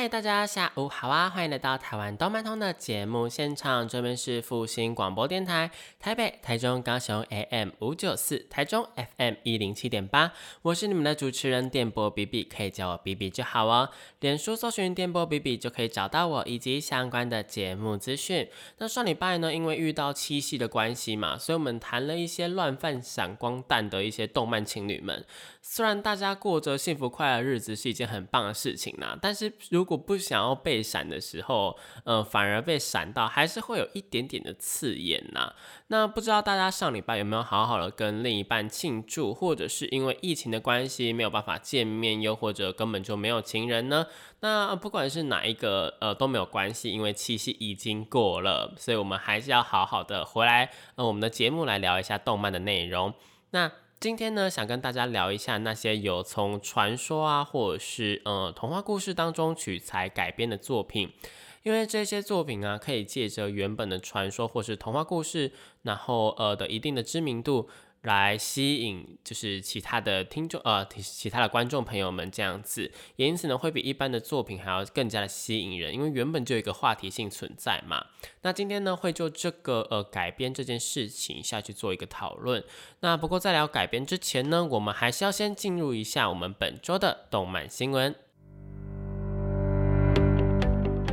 嗨，大家下午好啊！欢迎来到台湾动漫通的节目现场，这边是复兴广播电台台北、台中、高雄 AM 五九四，台中 FM 一零七点八，我是你们的主持人电波 B B，可以叫我 B B 就好哦。脸书搜寻电波 B B 就可以找到我以及相关的节目资讯。那上礼拜呢，因为遇到七夕的关系嘛，所以我们谈了一些乱放闪光弹的一些动漫情侣们。虽然大家过着幸福快乐日子是一件很棒的事情呐，但是如果不想要被闪的时候，呃，反而被闪到，还是会有一点点的刺眼呐。那不知道大家上礼拜有没有好好的跟另一半庆祝，或者是因为疫情的关系没有办法见面，又或者根本就没有情人呢？那不管是哪一个，呃，都没有关系，因为七夕已经过了，所以我们还是要好好的回来，呃，我们的节目来聊一下动漫的内容。那今天呢，想跟大家聊一下那些有从传说啊，或者是呃童话故事当中取材改编的作品，因为这些作品啊，可以借着原本的传说或是童话故事，然后呃的一定的知名度。来吸引就是其他的听众呃，其他的观众朋友们这样子，也因此呢，会比一般的作品还要更加的吸引人，因为原本就有一个话题性存在嘛。那今天呢，会就这个呃改编这件事情下去做一个讨论。那不过在聊改编之前呢，我们还是要先进入一下我们本周的动漫新闻。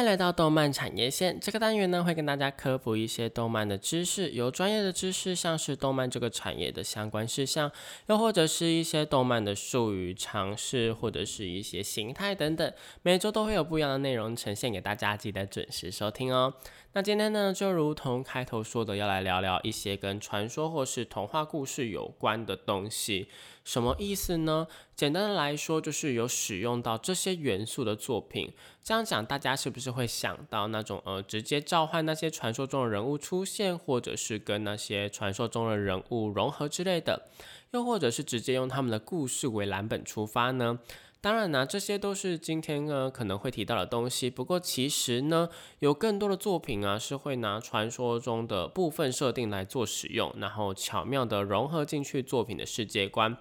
欢迎来到动漫产业线这个单元呢，会跟大家科普一些动漫的知识，有专业的知识，像是动漫这个产业的相关事项，又或者是一些动漫的术语、常识，或者是一些形态等等。每周都会有不一样的内容呈现给大家，记得准时收听哦。那今天呢，就如同开头说的，要来聊聊一些跟传说或是童话故事有关的东西。什么意思呢？简单的来说，就是有使用到这些元素的作品。这样讲，大家是不是会想到那种呃，直接召唤那些传说中的人物出现，或者是跟那些传说中的人物融合之类的，又或者是直接用他们的故事为蓝本出发呢？当然啦，这些都是今天呢可能会提到的东西。不过其实呢，有更多的作品啊是会拿传说中的部分设定来做使用，然后巧妙的融合进去作品的世界观。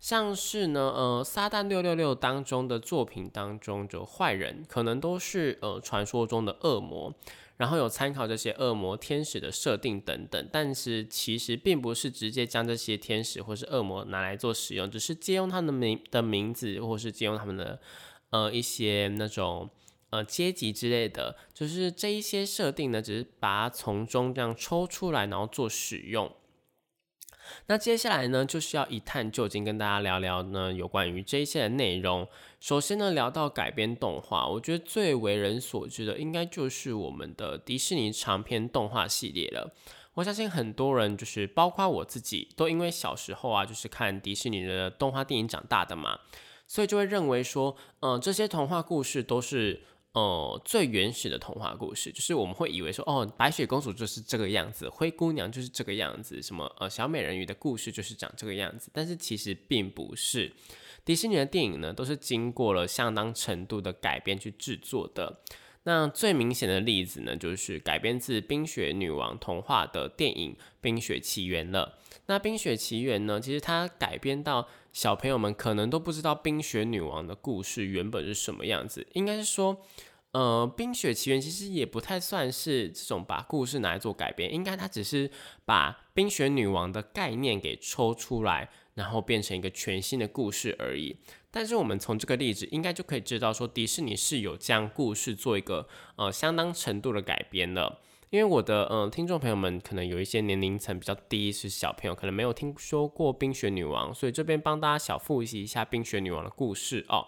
像是呢，呃，撒旦六六六当中的作品当中，就坏人可能都是呃传说中的恶魔。然后有参考这些恶魔、天使的设定等等，但是其实并不是直接将这些天使或是恶魔拿来做使用，只是借用他们的名的名字，或是借用他们的呃一些那种呃阶级之类的，就是这一些设定呢，只是把它从中这样抽出来，然后做使用。那接下来呢，就是要一探究竟，跟大家聊聊呢有关于这一些的内容。首先呢，聊到改编动画，我觉得最为人所知的，应该就是我们的迪士尼长篇动画系列了。我相信很多人，就是包括我自己，都因为小时候啊，就是看迪士尼的动画电影长大的嘛，所以就会认为说，嗯，这些童话故事都是。哦，最原始的童话故事，就是我们会以为说，哦，白雪公主就是这个样子，灰姑娘就是这个样子，什么呃，小美人鱼的故事就是长这个样子。但是其实并不是，迪士尼的电影呢，都是经过了相当程度的改编去制作的。那最明显的例子呢，就是改编自冰雪女王童话的电影《冰雪奇缘》了。那《冰雪奇缘》呢，其实它改编到小朋友们可能都不知道冰雪女王的故事原本是什么样子。应该是说，呃，《冰雪奇缘》其实也不太算是这种把故事拿来做改编，应该它只是把冰雪女王的概念给抽出来，然后变成一个全新的故事而已。但是我们从这个例子应该就可以知道，说迪士尼是有将故事做一个呃相当程度的改编的。因为我的呃听众朋友们可能有一些年龄层比较低，是小朋友，可能没有听说过冰雪女王，所以这边帮大家小复习一下冰雪女王的故事哦。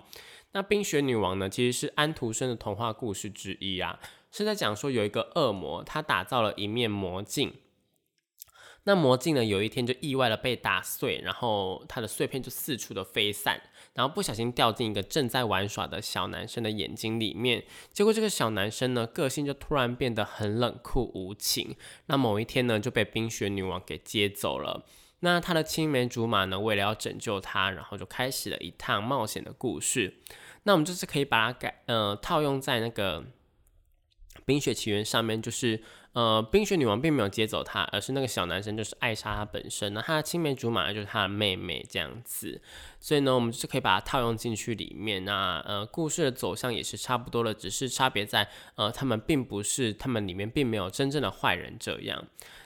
那冰雪女王呢，其实是安徒生的童话故事之一啊。是在讲说有一个恶魔，他打造了一面魔镜。那魔镜呢，有一天就意外的被打碎，然后它的碎片就四处的飞散，然后不小心掉进一个正在玩耍的小男生的眼睛里面。结果这个小男生呢，个性就突然变得很冷酷无情。那某一天呢，就被冰雪女王给接走了。那他的青梅竹马呢，为了要拯救他，然后就开始了一趟冒险的故事。那我们就是可以把它改，呃，套用在那个《冰雪奇缘》上面，就是。呃，冰雪女王并没有接走他，而是那个小男生就是艾莎她本身呢，她的青梅竹马就是她的妹妹这样子，所以呢，我们就是可以把它套用进去里面。那呃，故事的走向也是差不多的，只是差别在呃，他们并不是他们里面并没有真正的坏人这样。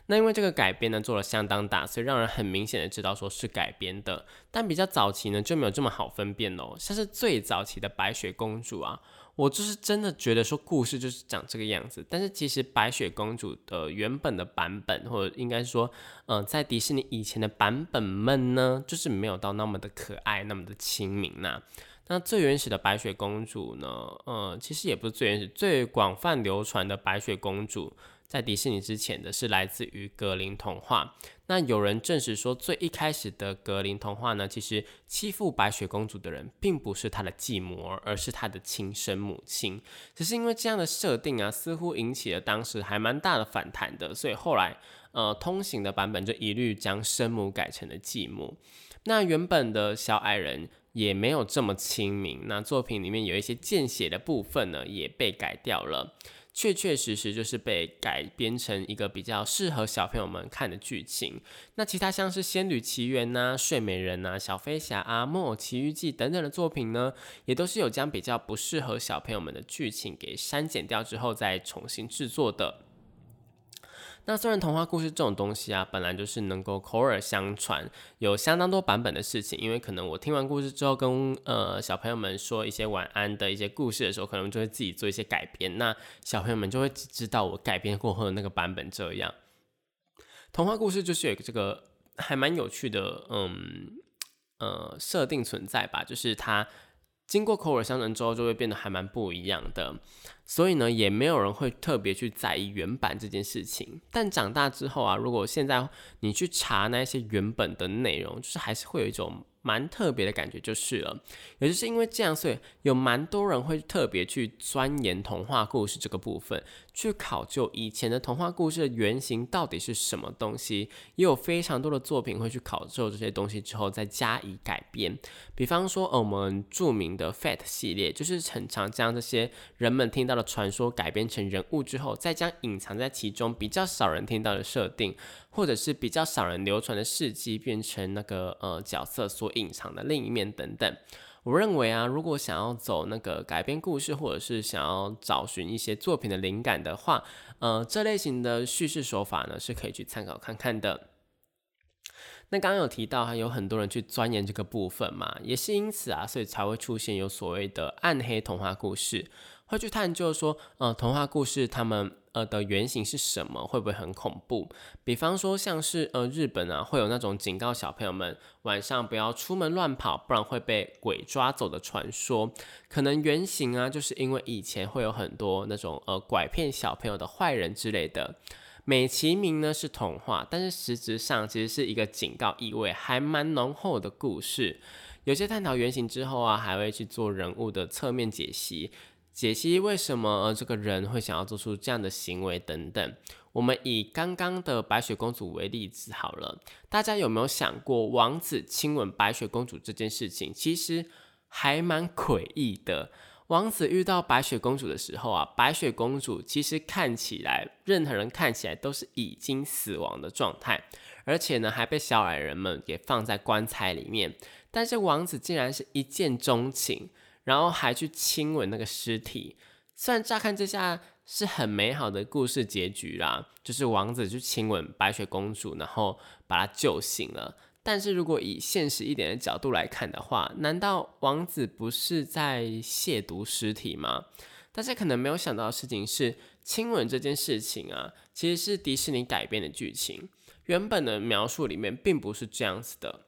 那因为这个改编呢做了相当大，所以让人很明显的知道说是改编的。但比较早期呢就没有这么好分辨哦，像是最早期的白雪公主啊。我就是真的觉得说故事就是长这个样子，但是其实白雪公主的原本的版本，或者应该说，嗯，在迪士尼以前的版本们呢，就是没有到那么的可爱，那么的亲民呐。那最原始的白雪公主呢，呃，其实也不是最原始，最广泛流传的白雪公主。在迪士尼之前的是来自于格林童话。那有人证实说，最一开始的格林童话呢，其实欺负白雪公主的人并不是她的继母，而是她的亲生母亲。只是因为这样的设定啊，似乎引起了当时还蛮大的反弹的，所以后来呃，通行的版本就一律将生母改成了继母。那原本的小矮人也没有这么亲民。那作品里面有一些见血的部分呢，也被改掉了。确确实实就是被改编成一个比较适合小朋友们看的剧情。那其他像是《仙女奇缘》呐、《睡美人》呐、《小飞侠》啊、《木偶奇遇记》等等的作品呢，也都是有将比较不适合小朋友们的剧情给删减掉之后再重新制作的。那虽然童话故事这种东西啊，本来就是能够口耳相传，有相当多版本的事情。因为可能我听完故事之后，跟呃小朋友们说一些晚安的一些故事的时候，可能就会自己做一些改编。那小朋友们就会只知道我改编过后的那个版本。这样，童话故事就是有一个这个还蛮有趣的，嗯呃设定存在吧，就是它经过口耳相传之后，就会变得还蛮不一样的。所以呢，也没有人会特别去在意原版这件事情。但长大之后啊，如果现在你去查那些原本的内容，就是还是会有一种。蛮特别的感觉就是了，也就是因为这样，所以有蛮多人会特别去钻研童话故事这个部分，去考究以前的童话故事的原型到底是什么东西。也有非常多的作品会去考究这些东西之后再加以改编。比方说，我们著名的 Fat 系列，就是很常将这些人们听到的传说改编成人物之后，再将隐藏在其中比较少人听到的设定。或者是比较少人流传的事迹，变成那个呃角色所隐藏的另一面等等。我认为啊，如果想要走那个改编故事，或者是想要找寻一些作品的灵感的话，呃，这类型的叙事手法呢是可以去参考看看的。那刚刚有提到，还有很多人去钻研这个部分嘛，也是因此啊，所以才会出现有所谓的暗黑童话故事，会去探究说，呃，童话故事他们。呃的原型是什么？会不会很恐怖？比方说像是呃日本啊，会有那种警告小朋友们晚上不要出门乱跑，不然会被鬼抓走的传说。可能原型啊，就是因为以前会有很多那种呃拐骗小朋友的坏人之类的，美其名呢是童话，但是实质上其实是一个警告意味还蛮浓厚的故事。有些探讨原型之后啊，还会去做人物的侧面解析。解析为什么这个人会想要做出这样的行为等等。我们以刚刚的白雪公主为例子好了，大家有没有想过王子亲吻白雪公主这件事情？其实还蛮诡异的。王子遇到白雪公主的时候啊，白雪公主其实看起来，任何人看起来都是已经死亡的状态，而且呢还被小矮人们给放在棺材里面。但是王子竟然是一见钟情。然后还去亲吻那个尸体，虽然乍看之下是很美好的故事结局啦，就是王子去亲吻白雪公主，然后把她救醒了。但是如果以现实一点的角度来看的话，难道王子不是在亵渎尸体吗？大家可能没有想到的事情是，亲吻这件事情啊，其实是迪士尼改编的剧情，原本的描述里面并不是这样子的。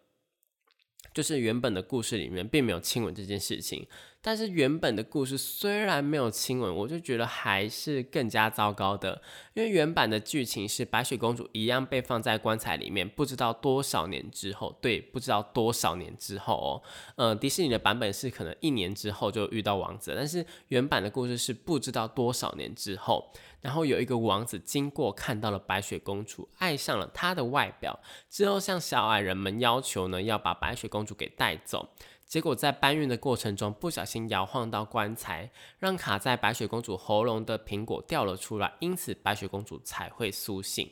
就是原本的故事里面并没有亲吻这件事情，但是原本的故事虽然没有亲吻，我就觉得还是更加糟糕的，因为原版的剧情是白雪公主一样被放在棺材里面，不知道多少年之后，对，不知道多少年之后哦，呃，迪士尼的版本是可能一年之后就遇到王子，但是原版的故事是不知道多少年之后。然后有一个王子经过，看到了白雪公主，爱上了她的外表，之后向小矮人们要求呢，要把白雪公主给带走。结果在搬运的过程中，不小心摇晃到棺材，让卡在白雪公主喉咙的苹果掉了出来，因此白雪公主才会苏醒。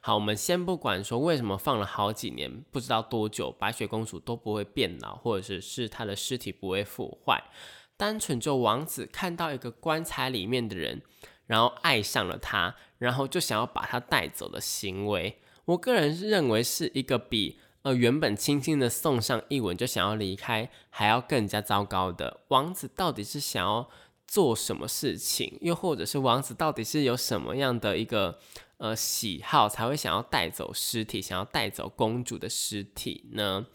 好，我们先不管说为什么放了好几年，不知道多久，白雪公主都不会变老，或者是是她的尸体不会腐坏。单纯就王子看到一个棺材里面的人，然后爱上了他，然后就想要把他带走的行为，我个人认为是一个比呃原本轻轻的送上一吻就想要离开还要更加糟糕的。王子到底是想要做什么事情，又或者是王子到底是有什么样的一个呃喜好才会想要带走尸体，想要带走公主的尸体呢？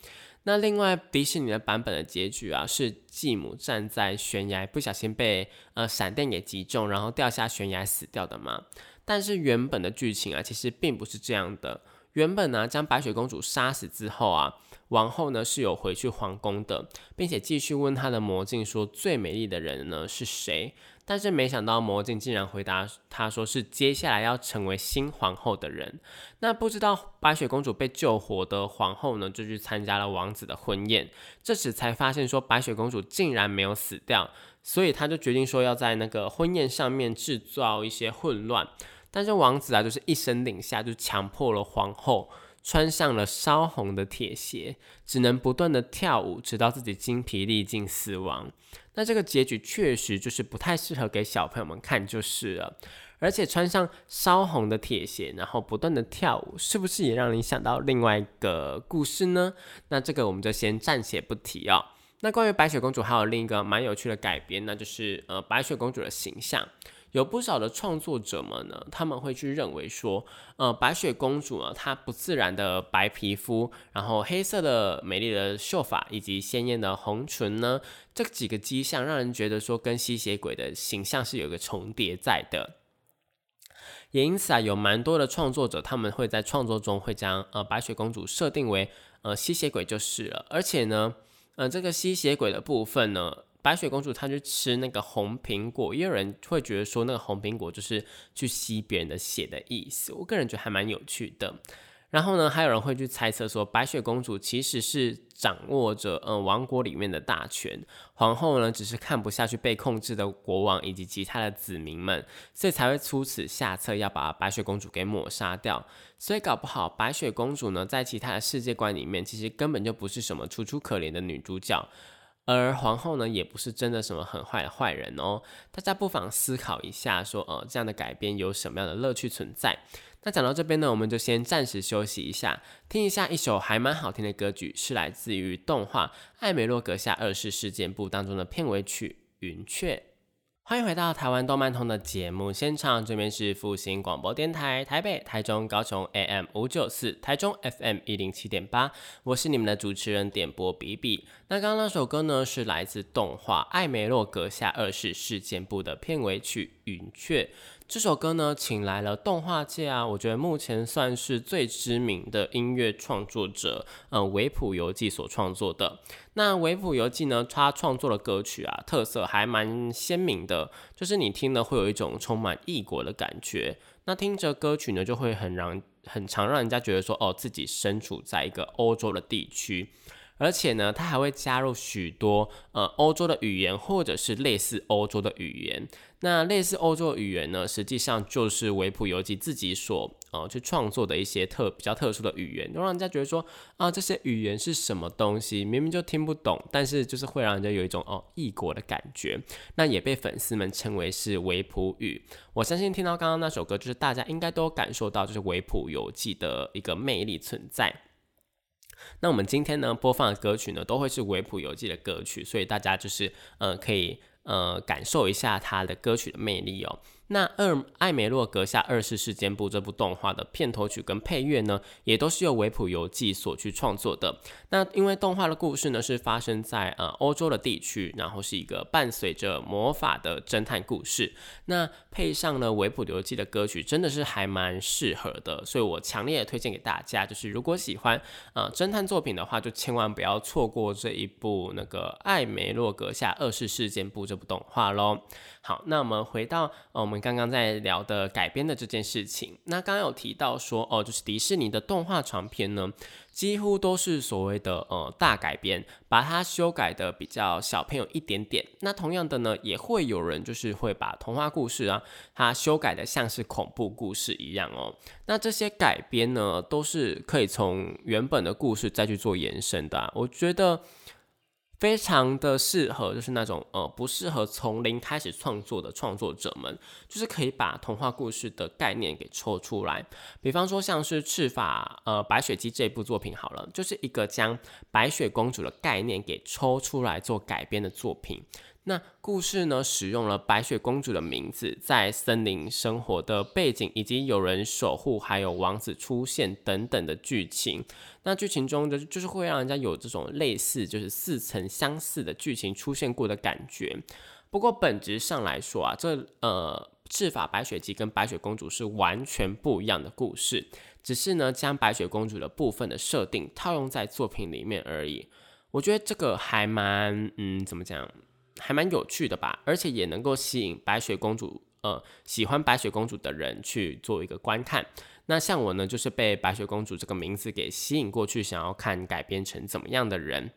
那另外迪士尼的版本的结局啊，是继母站在悬崖，不小心被呃闪电给击中，然后掉下悬崖死掉的嘛。但是原本的剧情啊，其实并不是这样的。原本呢，将白雪公主杀死之后啊，王后呢是有回去皇宫的，并且继续问她的魔镜说，最美丽的人呢是谁？但是没想到魔镜竟然回答她说是接下来要成为新皇后的人。那不知道白雪公主被救活的皇后呢，就去参加了王子的婚宴。这时才发现说白雪公主竟然没有死掉，所以她就决定说要在那个婚宴上面制造一些混乱。但是王子啊，就是一声令下，就强迫了皇后。穿上了烧红的铁鞋，只能不断的跳舞，直到自己精疲力尽死亡。那这个结局确实就是不太适合给小朋友们看，就是了。而且穿上烧红的铁鞋，然后不断的跳舞，是不是也让你想到另外一个故事呢？那这个我们就先暂且不提哦。那关于白雪公主，还有另一个蛮有趣的改编，那就是呃白雪公主的形象。有不少的创作者们呢，他们会去认为说，呃，白雪公主啊，她不自然的白皮肤，然后黑色的美丽的秀发以及鲜艳的红唇呢，这几个迹象让人觉得说跟吸血鬼的形象是有个重叠在的。也因此啊，有蛮多的创作者他们会在创作中会将呃白雪公主设定为呃吸血鬼就是了，而且呢，呃这个吸血鬼的部分呢。白雪公主她去吃那个红苹果，也有人会觉得说那个红苹果就是去吸别人的血的意思。我个人觉得还蛮有趣的。然后呢，还有人会去猜测说，白雪公主其实是掌握着嗯王国里面的大权，皇后呢只是看不下去被控制的国王以及其他的子民们，所以才会出此下策要把白雪公主给抹杀掉。所以搞不好白雪公主呢，在其他的世界观里面，其实根本就不是什么楚楚可怜的女主角。而皇后呢，也不是真的什么很坏的坏人哦。大家不妨思考一下，说，呃，这样的改编有什么样的乐趣存在？那讲到这边呢，我们就先暂时休息一下，听一下一首还蛮好听的歌曲，是来自于动画《艾美洛阁下二世事件簿》当中的片尾曲《云雀》。欢迎回到台湾动漫通的节目现场，这边是复兴广播电台台北、台中、高雄 AM 五九四，台中 FM 一零七点八，我是你们的主持人点播比比。那刚刚那首歌呢，是来自动画《艾梅洛阁下二世事件簿》的片尾曲《云雀》。这首歌呢，请来了动画界啊，我觉得目前算是最知名的音乐创作者，嗯，维普游记所创作的。那维普游记呢，他创作的歌曲啊，特色还蛮鲜明的，就是你听了会有一种充满异国的感觉。那听着歌曲呢，就会很让很常让人家觉得说，哦，自己身处在一个欧洲的地区。而且呢，它还会加入许多呃欧洲的语言，或者是类似欧洲的语言。那类似欧洲的语言呢，实际上就是维普游记自己所呃去创作的一些特比较特殊的语言，就让人家觉得说啊，这些语言是什么东西？明明就听不懂，但是就是会让人家有一种哦异国的感觉。那也被粉丝们称为是维普语。我相信听到刚刚那首歌，就是大家应该都感受到，就是维普游记的一个魅力存在。那我们今天呢播放的歌曲呢，都会是维普游记的歌曲，所以大家就是呃可以呃感受一下它的歌曲的魅力哦。那二艾梅洛阁下二世事件簿这部动画的片头曲跟配乐呢，也都是由维普游记所去创作的。那因为动画的故事呢是发生在呃欧洲的地区，然后是一个伴随着魔法的侦探故事。那配上了维普游记的歌曲，真的是还蛮适合的。所以我强烈推荐给大家，就是如果喜欢呃侦探作品的话，就千万不要错过这一部那个艾梅洛阁下二世事件簿这部动画喽。好，那我们回到呃我们刚刚在聊的改编的这件事情。那刚刚有提到说哦，就是迪士尼的动画长片呢，几乎都是所谓的呃大改编，把它修改的比较小朋友一点点。那同样的呢，也会有人就是会把童话故事啊，它修改的像是恐怖故事一样哦。那这些改编呢，都是可以从原本的故事再去做延伸的。我觉得。非常的适合，就是那种呃不适合从零开始创作的创作者们，就是可以把童话故事的概念给抽出来。比方说像是赤发呃白雪姬这部作品好了，就是一个将白雪公主的概念给抽出来做改编的作品。那故事呢，使用了白雪公主的名字，在森林生活的背景，以及有人守护，还有王子出现等等的剧情。那剧情中的就是会让人家有这种类似，就是似曾相似的剧情出现过的感觉。不过本质上来说啊，这呃赤法白雪姬跟白雪公主是完全不一样的故事，只是呢将白雪公主的部分的设定套用在作品里面而已。我觉得这个还蛮嗯，怎么讲？还蛮有趣的吧，而且也能够吸引白雪公主，呃，喜欢白雪公主的人去做一个观看。那像我呢，就是被白雪公主这个名字给吸引过去，想要看改编成怎么样的人。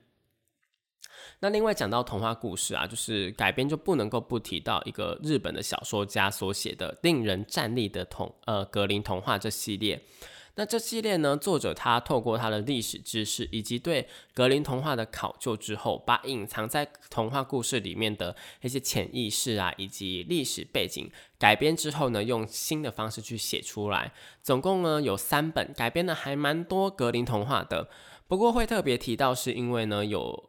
那另外讲到童话故事啊，就是改编就不能够不提到一个日本的小说家所写的令人站立的童呃格林童话这系列。那这系列呢？作者他透过他的历史知识以及对格林童话的考究之后，把隐藏在童话故事里面的一些潜意识啊，以及历史背景改编之后呢，用新的方式去写出来。总共呢有三本改编的，还蛮多格林童话的。不过会特别提到，是因为呢有。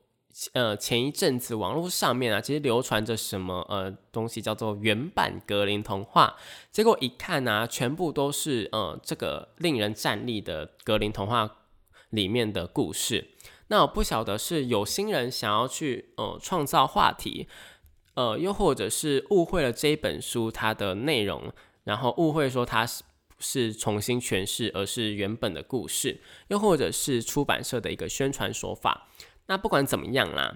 呃，前一阵子网络上面啊，其实流传着什么呃东西叫做原版格林童话，结果一看呢，全部都是呃这个令人站立的格林童话里面的故事。那我不晓得是有心人想要去呃创造话题，呃，又或者是误会了这一本书它的内容，然后误会说它是是重新诠释，而是原本的故事，又或者是出版社的一个宣传手法。那不管怎么样啦，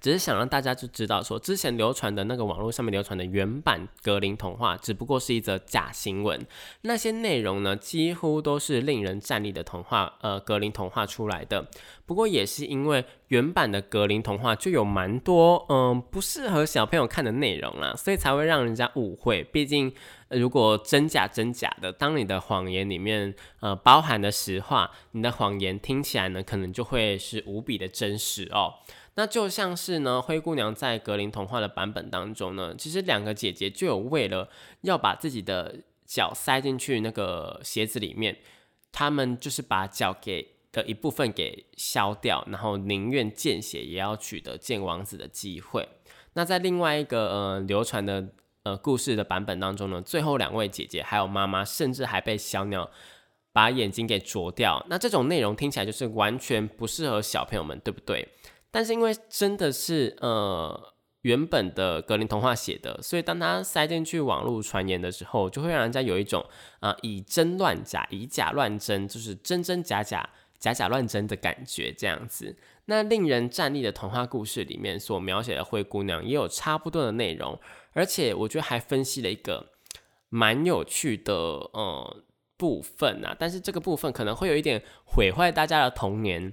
只是想让大家就知道说，之前流传的那个网络上面流传的原版格林童话，只不过是一则假新闻。那些内容呢，几乎都是令人站立的童话，呃，格林童话出来的。不过也是因为原版的格林童话就有蛮多嗯不适合小朋友看的内容啦，所以才会让人家误会。毕竟。如果真假真假的，当你的谎言里面呃包含的实话，你的谎言听起来呢，可能就会是无比的真实哦。那就像是呢，灰姑娘在格林童话的版本当中呢，其实两个姐姐就有为了要把自己的脚塞进去那个鞋子里面，他们就是把脚给的一部分给削掉，然后宁愿见血也要取得见王子的机会。那在另外一个呃流传的。呃，故事的版本当中呢，最后两位姐姐还有妈妈，甚至还被小鸟把眼睛给啄掉。那这种内容听起来就是完全不适合小朋友们，对不对？但是因为真的是呃原本的格林童话写的，所以当他塞进去网络传言的时候，就会让人家有一种啊以真乱假，以假乱真，就是真真假假，假假乱真的感觉这样子。那令人站立的童话故事里面所描写的灰姑娘，也有差不多的内容。而且我觉得还分析了一个蛮有趣的呃部分啊，但是这个部分可能会有一点毁坏大家的童年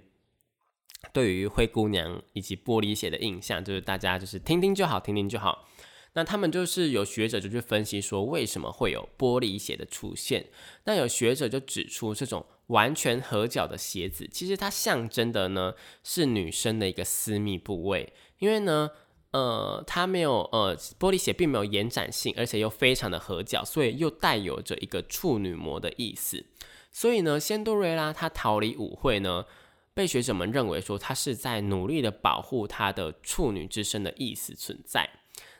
对于灰姑娘以及玻璃鞋的印象，就是大家就是听听就好，听听就好。那他们就是有学者就去分析说为什么会有玻璃鞋的出现，那有学者就指出这种完全合脚的鞋子，其实它象征的呢是女生的一个私密部位，因为呢。呃，它没有呃，玻璃鞋并没有延展性，而且又非常的合脚，所以又带有着一个处女膜的意思。所以呢，仙杜瑞拉她逃离舞会呢，被学者们认为说她是在努力的保护她的处女之身的意思存在。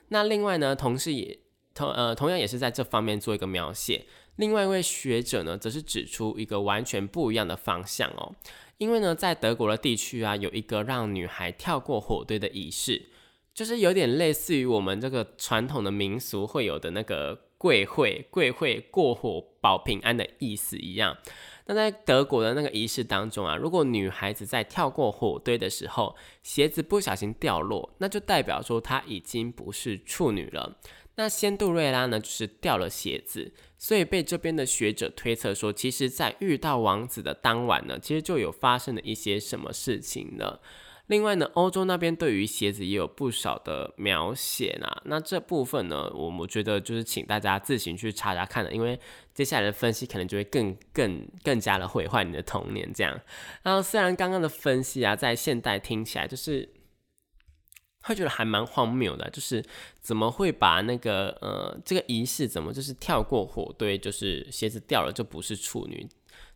那另外呢，同时也同呃同样也是在这方面做一个描写。另外一位学者呢，则是指出一个完全不一样的方向哦。因为呢，在德国的地区啊，有一个让女孩跳过火堆的仪式，就是有点类似于我们这个传统的民俗会有的那个跪会、跪会过火保平安的意思一样。那在德国的那个仪式当中啊，如果女孩子在跳过火堆的时候，鞋子不小心掉落，那就代表说她已经不是处女了。那仙杜瑞拉呢，就是掉了鞋子，所以被这边的学者推测说，其实，在遇到王子的当晚呢，其实就有发生了一些什么事情呢？另外呢，欧洲那边对于鞋子也有不少的描写呢。那这部分呢，我我觉得就是请大家自行去查查看的，因为接下来的分析可能就会更更更加的毁坏你的童年这样。然后虽然刚刚的分析啊，在现代听起来就是。会觉得还蛮荒谬的，就是怎么会把那个呃这个仪式怎么就是跳过火堆，就是鞋子掉了就不是处女，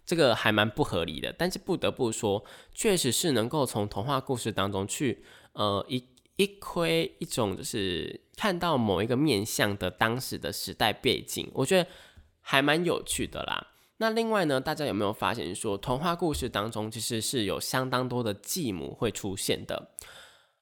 这个还蛮不合理的。但是不得不说，确实是能够从童话故事当中去呃一一窥一种就是看到某一个面向的当时的时代背景，我觉得还蛮有趣的啦。那另外呢，大家有没有发现说童话故事当中其实是有相当多的继母会出现的？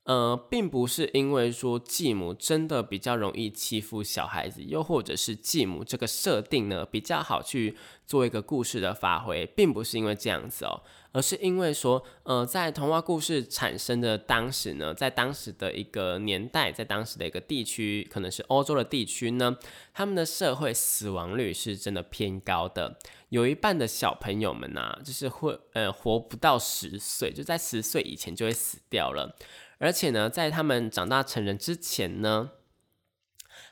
呃，并不是因为说继母真的比较容易欺负小孩子，又或者是继母这个设定呢比较好去做一个故事的发挥，并不是因为这样子哦，而是因为说，呃，在童话故事产生的当时呢，在当时的一个年代，在当时的一个地区，可能是欧洲的地区呢，他们的社会死亡率是真的偏高的，有一半的小朋友们呐，就是会呃活不到十岁，就在十岁以前就会死掉了。而且呢，在他们长大成人之前呢，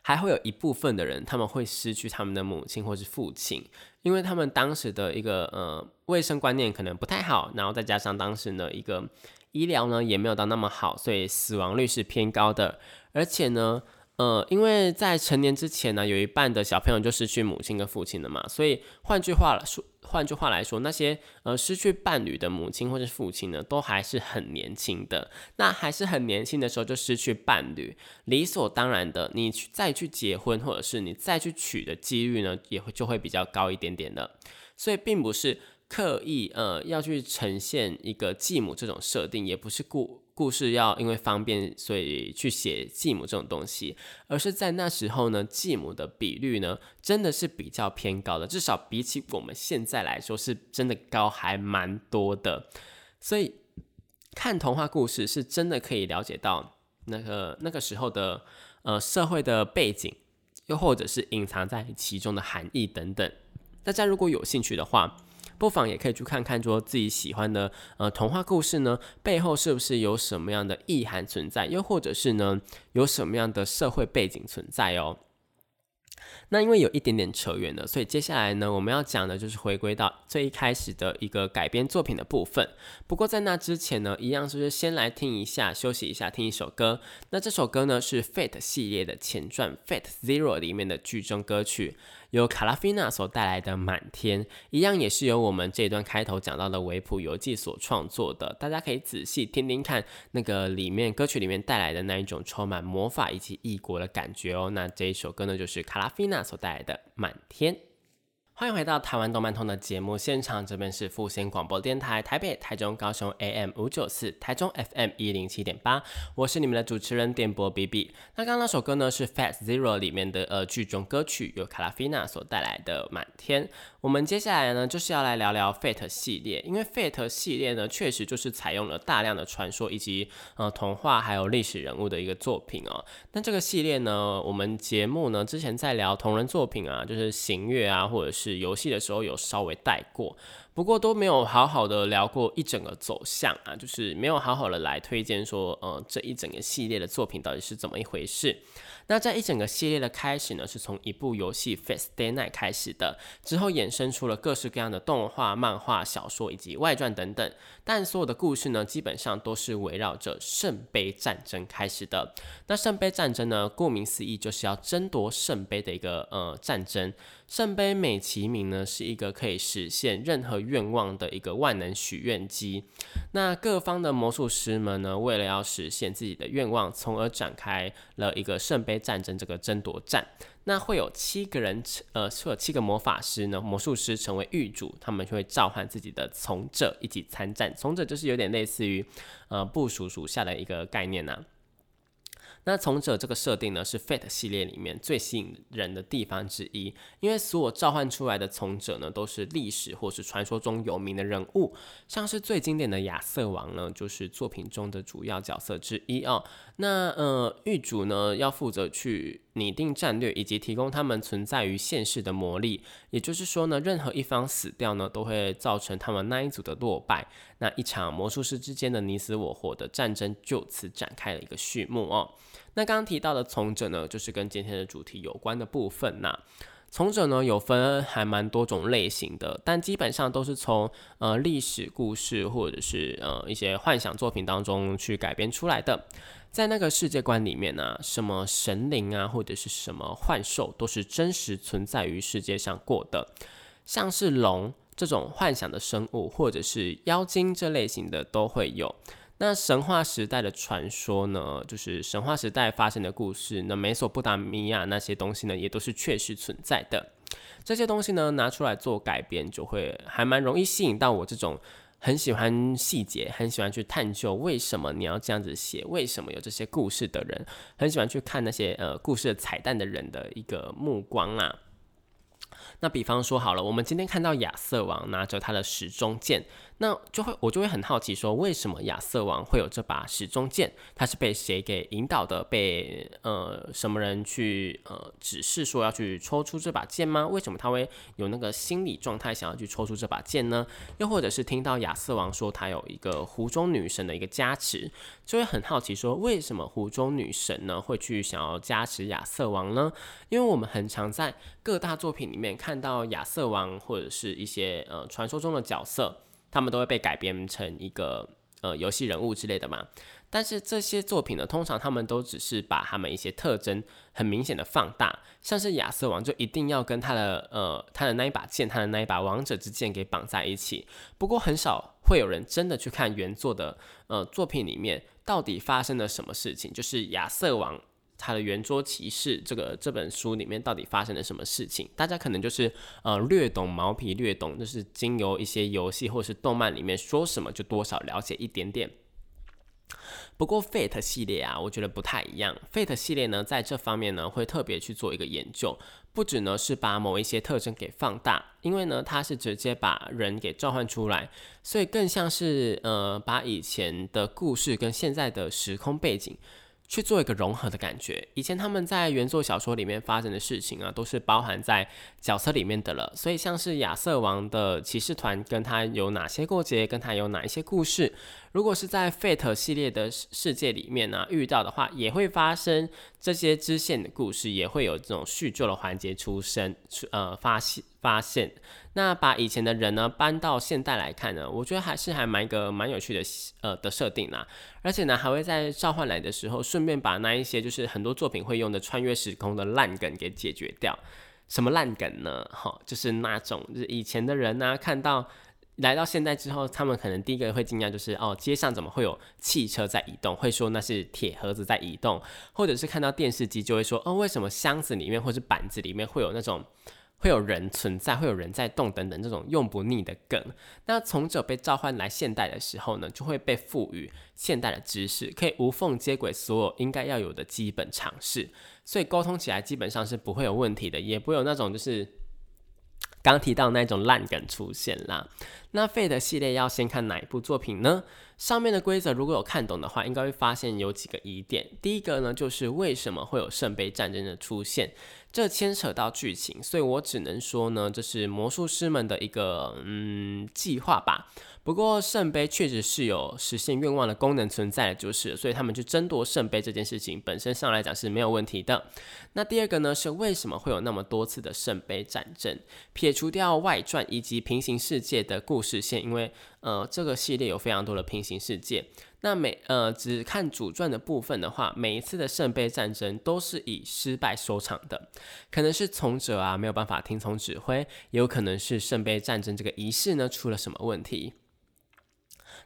还会有一部分的人，他们会失去他们的母亲或是父亲，因为他们当时的一个呃卫生观念可能不太好，然后再加上当时呢一个医疗呢也没有到那么好，所以死亡率是偏高的。而且呢，呃，因为在成年之前呢，有一半的小朋友就失去母亲跟父亲了嘛，所以换句话说。换句话来说，那些呃失去伴侣的母亲或者父亲呢，都还是很年轻的。那还是很年轻的时候就失去伴侣，理所当然的，你去再去结婚或者是你再去娶的几率呢，也会就会比较高一点点的。所以并不是刻意呃要去呈现一个继母这种设定，也不是故。故事要因为方便，所以去写继母这种东西，而是在那时候呢，继母的比率呢，真的是比较偏高的，至少比起我们现在来说，是真的高还蛮多的。所以看童话故事是真的可以了解到那个那个时候的呃社会的背景，又或者是隐藏在其中的含义等等。大家如果有兴趣的话。不妨也可以去看看，说自己喜欢的呃童话故事呢，背后是不是有什么样的意涵存在，又或者是呢有什么样的社会背景存在哦。那因为有一点点扯远了，所以接下来呢，我们要讲的就是回归到最一开始的一个改编作品的部分。不过在那之前呢，一样就是先来听一下，休息一下，听一首歌。那这首歌呢是 Fate 系列的前传 Fate Zero 里面的剧中歌曲。由卡拉菲娜所带来的《满天》，一样也是由我们这段开头讲到的维普游记所创作的，大家可以仔细听听看那个里面歌曲里面带来的那一种充满魔法以及异国的感觉哦。那这一首歌呢，就是卡拉菲娜所带来的《满天》。欢迎回到台湾动漫通的节目现场，这边是复兴广播电台台北、台中、高雄 AM 五九四，台中 FM 一零七点八，我是你们的主持人电波 B B。那刚刚那首歌呢是 Fat Zero 里面的呃剧中歌曲，由卡拉菲娜所带来的满天。我们接下来呢就是要来聊聊 Fate 系列，因为 Fate 系列呢确实就是采用了大量的传说以及呃童话还有历史人物的一个作品哦。那这个系列呢，我们节目呢之前在聊同人作品啊，就是行月啊，或者是游戏的时候有稍微带过。不过都没有好好的聊过一整个走向啊，就是没有好好的来推荐说，呃，这一整个系列的作品到底是怎么一回事。那在一整个系列的开始呢，是从一部游戏《Face Day Night》开始的，之后衍生出了各式各样的动画、漫画、小说以及外传等等。但所有的故事呢，基本上都是围绕着圣杯战争开始的。那圣杯战争呢，顾名思义就是要争夺圣杯的一个呃战争。圣杯美其名呢，是一个可以实现任何愿望的一个万能许愿机。那各方的魔术师们呢，为了要实现自己的愿望，从而展开了一个圣杯战争这个争夺战。那会有七个人，呃，会有七个魔法师呢，魔术师成为狱主，他们就会召唤自己的从者一起参战。从者就是有点类似于，呃，部署属下的一个概念呐。那从者这个设定呢，是 Fate 系列里面最吸引人的地方之一，因为所有召唤出来的从者呢，都是历史或是传说中有名的人物，像是最经典的亚瑟王呢，就是作品中的主要角色之一哦。那呃，狱主呢，要负责去拟定战略，以及提供他们存在于现世的魔力。也就是说呢，任何一方死掉呢，都会造成他们那一组的落败。那一场魔术师之间的你死我活的战争就此展开了一个序幕哦。那刚刚提到的从者呢，就是跟今天的主题有关的部分。那从者呢，有分还蛮多种类型的，但基本上都是从呃历史故事或者是呃一些幻想作品当中去改编出来的。在那个世界观里面呢，什么神灵啊，或者是什么幻兽，都是真实存在于世界上过的。像是龙这种幻想的生物，或者是妖精这类型的都会有。那神话时代的传说呢，就是神话时代发生的故事。那美索不达米亚那些东西呢，也都是确实存在的。这些东西呢，拿出来做改编，就会还蛮容易吸引到我这种很喜欢细节、很喜欢去探究为什么你要这样子写，为什么有这些故事的人，很喜欢去看那些呃故事的彩蛋的人的一个目光啊。那比方说好了，我们今天看到亚瑟王拿着他的时钟剑。那就会我就会很好奇，说为什么亚瑟王会有这把时钟剑？他是被谁给引导的？被呃什么人去呃指示说要去抽出这把剑吗？为什么他会有那个心理状态想要去抽出这把剑呢？又或者是听到亚瑟王说他有一个湖中女神的一个加持，就会很好奇说为什么湖中女神呢会去想要加持亚瑟王呢？因为我们很常在各大作品里面看到亚瑟王或者是一些呃传说中的角色。他们都会被改编成一个呃游戏人物之类的嘛，但是这些作品呢，通常他们都只是把他们一些特征很明显的放大，像是亚瑟王就一定要跟他的呃他的那一把剑，他的那一把王者之剑给绑在一起。不过很少会有人真的去看原作的呃作品里面到底发生了什么事情，就是亚瑟王。他的圆桌骑士这个这本书里面到底发生了什么事情？大家可能就是呃略懂毛皮，略懂就是经由一些游戏或是动漫里面说什么就多少了解一点点。不过 Fate 系列啊，我觉得不太一样。Fate 系列呢，在这方面呢会特别去做一个研究，不止呢是把某一些特征给放大，因为呢它是直接把人给召唤出来，所以更像是呃把以前的故事跟现在的时空背景。去做一个融合的感觉。以前他们在原作小说里面发生的事情啊，都是包含在角色里面的了。所以像是亚瑟王的骑士团，跟他有哪些过节，跟他有哪一些故事。如果是在 Fate 系列的世界里面呢，遇到的话，也会发生这些支线的故事，也会有这种叙旧的环节出生，呃，发现发现。那把以前的人呢搬到现代来看呢，我觉得还是还蛮一个蛮有趣的呃的设定啦。而且呢，还会在召唤来的时候，顺便把那一些就是很多作品会用的穿越时空的烂梗给解决掉。什么烂梗呢？哈，就是那种就是以前的人呢看到。来到现在之后，他们可能第一个会惊讶，就是哦，街上怎么会有汽车在移动？会说那是铁盒子在移动，或者是看到电视机就会说哦，为什么箱子里面或是板子里面会有那种会有人存在，会有人在动等等这种用不腻的梗。那从者被召唤来现代的时候呢，就会被赋予现代的知识，可以无缝接轨所有应该要有的基本常识，所以沟通起来基本上是不会有问题的，也不会有那种就是。刚提到那种烂梗出现啦，那费德系列要先看哪一部作品呢？上面的规则如果有看懂的话，应该会发现有几个疑点。第一个呢，就是为什么会有圣杯战争的出现？这牵扯到剧情，所以我只能说呢，这是魔术师们的一个嗯计划吧。不过圣杯确实是有实现愿望的功能存在的，就是所以他们去争夺圣杯这件事情本身上来讲是没有问题的。那第二个呢，是为什么会有那么多次的圣杯战争？撇除掉外传以及平行世界的故事线，因为呃这个系列有非常多的平行世界。那每呃只看主传的部分的话，每一次的圣杯战争都是以失败收场的，可能是从者啊没有办法听从指挥，也有可能是圣杯战争这个仪式呢出了什么问题。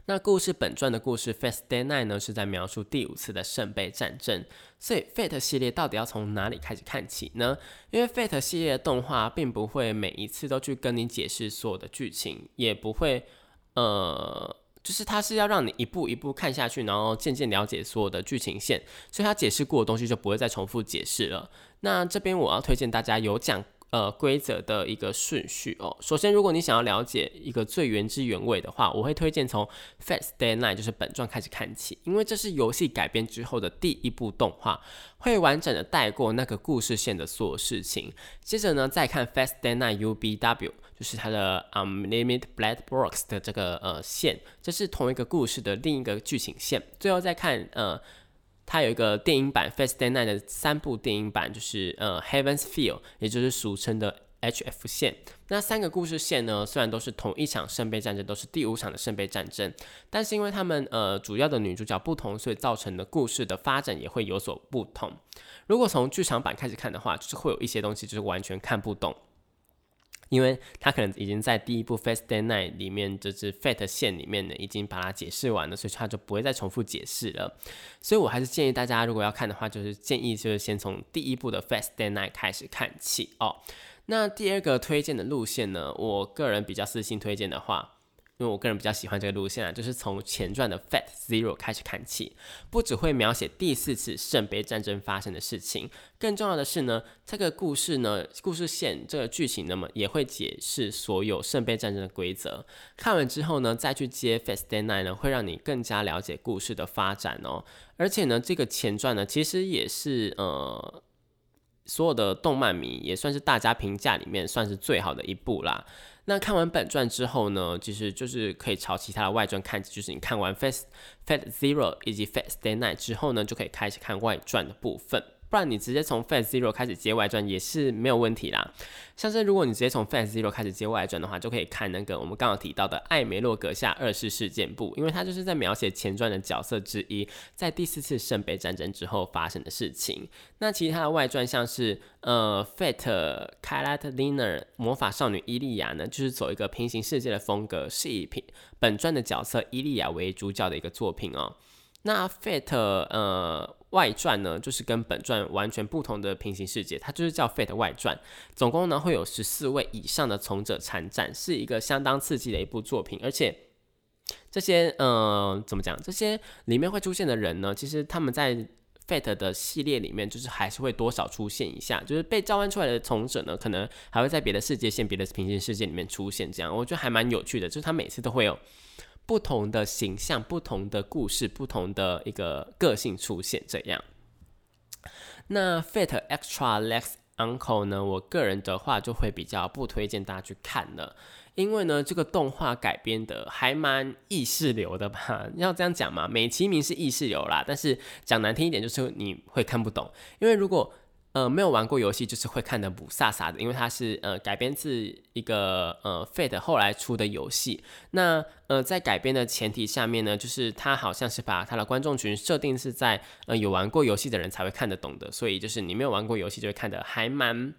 那故事本传的故事《Fast Day Night》呢是在描述第五次的圣杯战争，所以 Fate 系列到底要从哪里开始看起呢？因为 Fate 系列的动画并不会每一次都去跟你解释所有的剧情，也不会呃。就是它是要让你一步一步看下去，然后渐渐了解所有的剧情线，所以它解释过的东西就不会再重复解释了。那这边我要推荐大家有讲。呃，规则的一个顺序哦。首先，如果你想要了解一个最原汁原味的话，我会推荐从《Fast Day Night》就是本传开始看起，因为这是游戏改编之后的第一部动画，会完整的带过那个故事线的所有事情。接着呢，再看《Fast Day Night U B W》，就是它的《Unlimited Blood Box》的这个呃线，这是同一个故事的另一个剧情线。最后再看呃。它有一个电影版《Fast Day Night》的三部电影版，就是呃《Heaven's Feel》，也就是俗称的 HF 线。那三个故事线呢，虽然都是同一场圣杯战争，都是第五场的圣杯战争，但是因为他们呃主要的女主角不同，所以造成的故事的发展也会有所不同。如果从剧场版开始看的话，就是会有一些东西就是完全看不懂。因为他可能已经在第一部《Fast Day Night》里面，就是 Fate 线里面呢，已经把它解释完了，所以他就不会再重复解释了。所以我还是建议大家，如果要看的话，就是建议就是先从第一部的《Fast Day Night》开始看起哦。那第二个推荐的路线呢，我个人比较私心推荐的话。因为我个人比较喜欢这个路线啊，就是从前传的 Fat Zero 开始看起，不只会描写第四次圣杯战争发生的事情，更重要的是呢，这个故事呢，故事线这个剧情，那么也会解释所有圣杯战争的规则。看完之后呢，再去接 Fast Day Night 呢，会让你更加了解故事的发展哦。而且呢，这个前传呢，其实也是呃，所有的动漫迷也算是大家评价里面算是最好的一部啦。那看完本传之后呢，其实就是可以朝其他的外传看，就是你看完《Fast Fat Zero》以及《Fast Day Night》之后呢，就可以开始看外传的部分。不然你直接从 Fast Zero 开始接外传也是没有问题啦。像是如果你直接从 Fast Zero 开始接外传的话，就可以看那个我们刚刚提到的艾梅洛阁下二世事件簿，因为它就是在描写前传的角色之一，在第四次圣杯战争之后发生的事情。那其他的外传像是呃 Fate Kalatlina 魔法少女伊利亚呢，就是走一个平行世界的风格，是以平本传的角色伊利亚为主角的一个作品哦。那 Fate 呃。外传呢，就是跟本传完全不同的平行世界，它就是叫《Fate 外传》，总共呢会有十四位以上的从者参战，是一个相当刺激的一部作品。而且这些呃怎么讲？这些里面会出现的人呢，其实他们在 Fate 的系列里面，就是还是会多少出现一下，就是被召唤出来的从者呢，可能还会在别的世界线、别的平行世界里面出现。这样我觉得还蛮有趣的，就是他每次都会有。不同的形象、不同的故事、不同的一个个性出现，这样。那《Fate Extra Lex Uncle》呢？我个人的话就会比较不推荐大家去看了，因为呢，这个动画改编的还蛮意识流的吧？要这样讲嘛，美其名是意识流啦，但是讲难听一点，就是你会看不懂，因为如果。呃，没有玩过游戏，就是会看得不飒飒的，因为它是呃改编自一个呃 Fate 后来出的游戏。那呃在改编的前提下面呢，就是它好像是把它的观众群设定是在呃有玩过游戏的人才会看得懂的，所以就是你没有玩过游戏就会看得还蛮。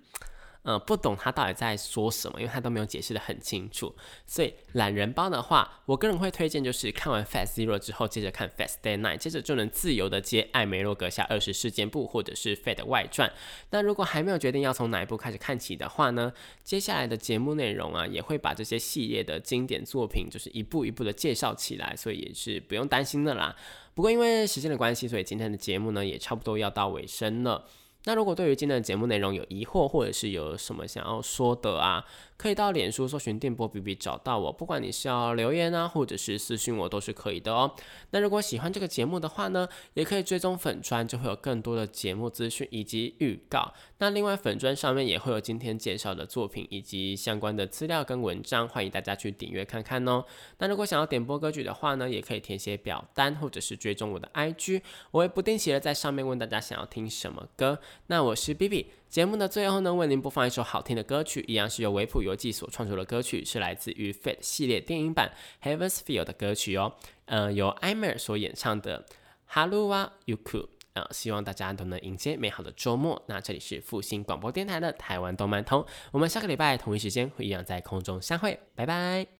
呃，不懂他到底在说什么，因为他都没有解释的很清楚。所以懒人包的话，我个人会推荐就是看完 Fast Zero 之后，接着看 Fast Day Night，接着就能自由的接艾梅洛阁下二十事件簿或者是 Fate 外传。那如果还没有决定要从哪一部开始看起的话呢，接下来的节目内容啊，也会把这些系列的经典作品就是一步一步的介绍起来，所以也是不用担心的啦。不过因为时间的关系，所以今天的节目呢也差不多要到尾声了。那如果对于今天的节目内容有疑惑，或者是有什么想要说的啊，可以到脸书搜寻电波 B B 找到我，不管你是要留言啊，或者是私讯我都是可以的哦。那如果喜欢这个节目的话呢，也可以追踪粉砖，就会有更多的节目资讯以及预告。那另外粉砖上面也会有今天介绍的作品以及相关的资料跟文章，欢迎大家去订阅看看哦。那如果想要点播歌曲的话呢，也可以填写表单或者是追踪我的 I G，我会不定期的在上面问大家想要听什么歌。那我是 B B，节目的最后呢，为您播放一首好听的歌曲，一样是由维普游记所创作的歌曲，是来自于 Fate 系列电影版 Heaven's Feel 的歌曲哦，呃，由艾米尔所演唱的 Haluwa Yuku，呃，希望大家都能迎接美好的周末。那这里是复兴广播电台的台湾动漫通，我们下个礼拜同一时间会一样在空中相会，拜拜。